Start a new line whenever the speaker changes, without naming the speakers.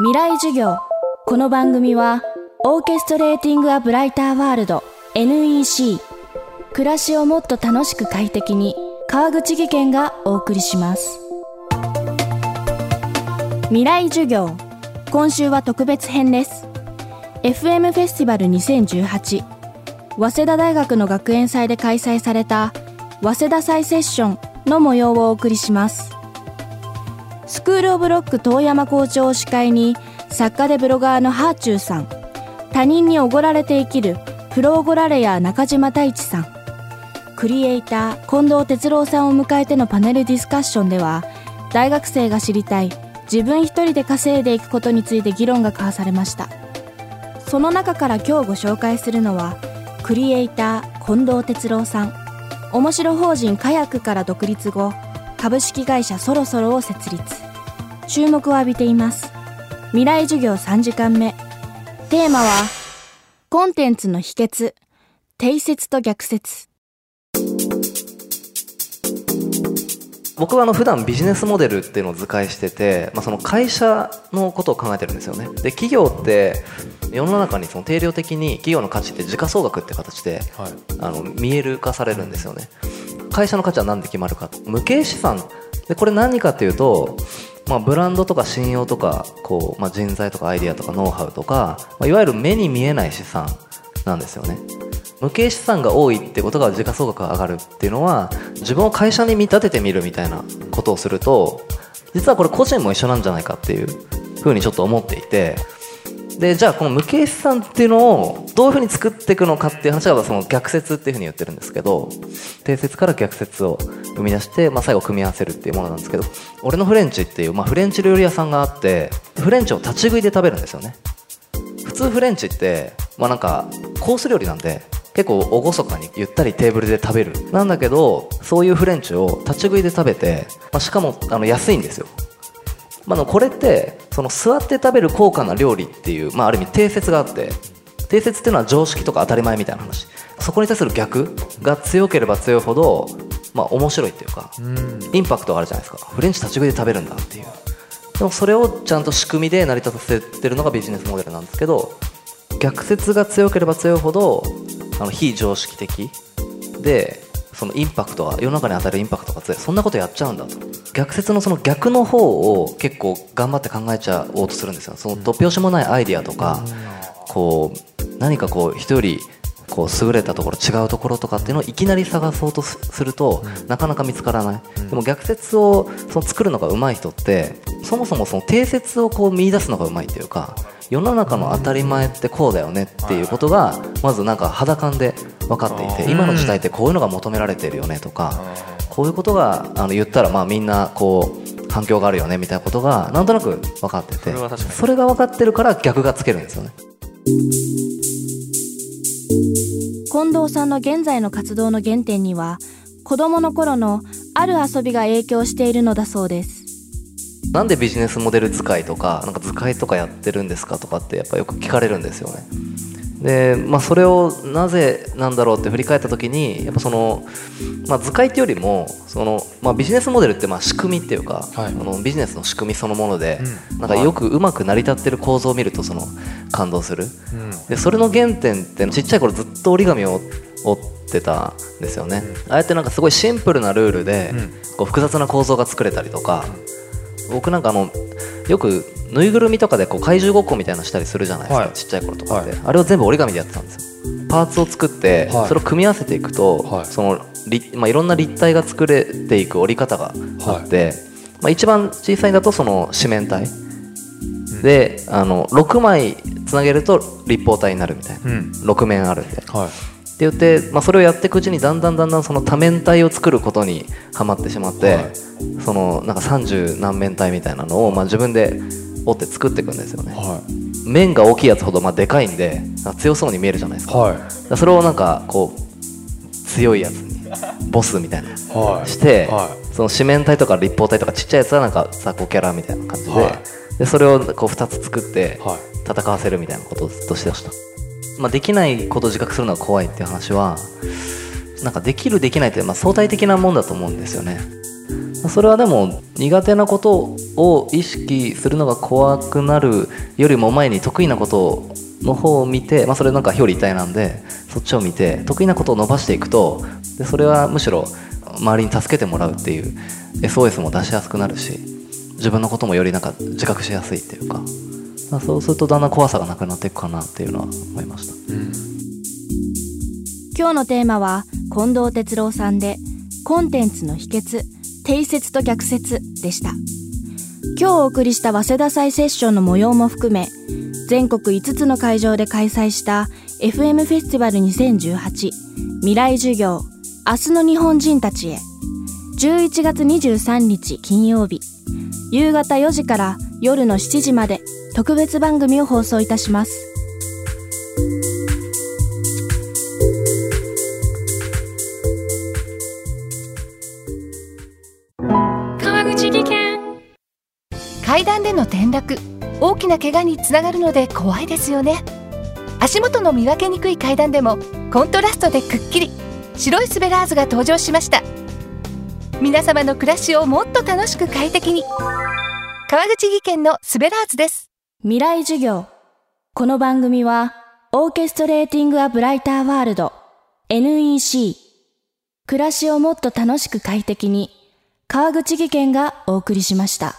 未来授業。この番組はオーケストレーティング・ア・ブライター・ワールド NEC 暮らしをもっと楽しく快適に川口義賢がお送りします。未来授業。今週は特別編です。FM フェスティバル2018早稲田大学の学園祭で開催された早稲田祭セッションの模様をお送りします。スクールオブロック遠山校長を司会に作家でブロガーのハーチューさん他人におごられて生きるプロオゴラレア中島太一さんクリエイター近藤哲郎さんを迎えてのパネルディスカッションでは大学生が知りたい自分一人で稼いでいくことについて議論が交わされました。その中から今日ご紹介するのはクリエイター近藤哲郎さん。面白法人カヤックから独立後株式会社そろそろを設立。注目を浴びています。未来授業3時間目。テーマはコンテンツの秘訣。定説と逆説。
僕はあの普段ビジネスモデルっていうのを図解してて、まあ、その会社のことを考えてるんですよね。で企業って世の中にその定量的に企業の価値って時価総額って形で、はい、あの見える化されるんですよね会社の価値は何で決まるか。無形資産。でこれ何かというと、まあ、ブランドとか信用とかこう、まあ、人材とかアイデアとかノウハウとか、まあ、いわゆる目に見えない資産なんですよね。無形資産が多いってことが時価総額が上がるっていうのは自分を会社に見立ててみるみたいなことをすると実はこれ個人も一緒なんじゃないかっていうふうにちょっと思っていてでじゃあこの無形資産っていうのをどういうふうに作っていくのかっていう話がその逆説っていうふうに言ってるんですけど定説から逆説を生み出して、まあ、最後組み合わせるっていうものなんですけど俺のフレンチっていう、まあ、フレンチ料理屋さんがあってフレンチを立ち食いで食べるんですよね。普通フレンチって、まあ、なんかコース料理なんで結構厳かにゆったりテーブルで食べる。なんだけどそういうフレンチを立ち食いで食べて、まあ、しかもあの安いんですよ。まあ、これってその座って食べる高価な料理っていう、まあ、ある意味定説があって定説っていうのは常識とか当たり前みたいな話。そこに対する逆が強ければ強いほど、まあ、面白いっていうかインパクトがあるじゃないですか。フレンチ立ち食いで食べるんだっていう。でもそれをちゃんと仕組みで成り立たせてるのがビジネスモデルなんですけど逆説が強ければ強いほどあの非常識的でそのインパクトは世の中に与えるインパクトが強い。そんなことやっちゃうんだと。逆説のその逆の方を結構頑張って考えちゃおうとするんですよ。その突拍子もないアイディアとかこう何かこう人よりこう優れたところ違うところとかっていうのをいきなり探そうとするとなかなか見つからない。でも逆説をその作るのが上手い人ってそもそもその定説をこう見出すのが上手いっていうか世の中の当たり前ってこうだよねっていうことがまずなんか肌感で分かっていて今の時代ってこういうのが求められてるよねとかこういうことがあの言ったらまあみんなこう反響があるよねみたいなことがなんとなく分かっててそれが分かってるから逆がつけるんですよね。
近藤さんの現在の活動の原点には子供の頃のある遊びが影響しているのだそうです。
なんでビジネスモデル使いとかなんか図解とかやってるんですかとかってやっぱよく聞かれるんですよねで、まあ、それをなぜなんだろうって振り返った時にやっぱその、まあ、図解っていうよりもその、まあ、ビジネスモデルってまあ仕組みっていうか、はい、のビジネスの仕組みそのもので、うん、なんかよくうまく成り立ってる構造を見るとその感動する、うん、でそれの原点ってちっちゃい頃ずっと折り紙を折ってたんですよね、うん、ああやってなんかすごいシンプルなルールで、こう複雑な構造が作れたりとか、僕なんかあのよくぬいぐるみとかでこう怪獣ごっこみたいなのしたりするじゃないですか、はい、ちっちゃい頃とかで、はい、あれを全部折り紙でやってたんですよ。パーツを作って、それを組み合わせていくと、そのまあ、いろんな立体が作れていく折り方があって、まあ、一番小さいんだとその四面体、であの6枚つなげると立方体になるみたいな、うん、6面あるんで、はい、って言って、まあ、それをやっていくうちにだんだんだんだんその多面体を作ることにはまってしまって、はい、そのなんか30何面体みたいなのをまあ自分で折って作っていくんですよね、はい、面が大きいやつほどまあでかいんで強そうに見えるじゃないですか,、はい、それをなんかこう強いやつに ボスみたいなして、その四面体とか立方体とかちっちゃいやつはなんか雑魚キャラみたいな感じで,、でそれをこう2つ作って戦わせるみたいなことをずっとしてました。まあ、できないことを自覚するのが怖いっていう話はなんかできるできないってまあ相対的なもんだと思うんですよね。それはでも苦手なことを意識するのが怖くなるよりも前に得意なことの方を見て、まあ、それなんか表裏一体なんでそっちを見て得意なことを伸ばしていくとでそれはむしろ周りに助けてもらうっていう SOS も出しやすくなるし自分のこともよりなんか自覚しやすいっていうか。そうするとだんだん怖さがなくなっていくかなっていうのは思いました、うん、
今日のテーマは近藤哲郎さんでコンテンツの秘訣定説と逆説でした。今日お送りした早稲田祭セッションの模様も含め全国5つの会場で開催した FM フェスティバル2018未来授業明日の日本人たちへ。11月23日金曜日夕方4時から夜の7時まで。特別番組を放送いたします。
川口技研。階段での転落。大きな怪我につながるので怖いですよね。足元の見分けにくい階段でもコントラストでくっきり。白いスベラーズが登場しました。皆様の暮らしをもっと楽しく快適に。川口技研のスベラーズです
未来授業この番組はオーケストレーティング・ア・ブライター・ワールド NEC 暮らしをもっと楽しく快適に川口技研がお送りしました。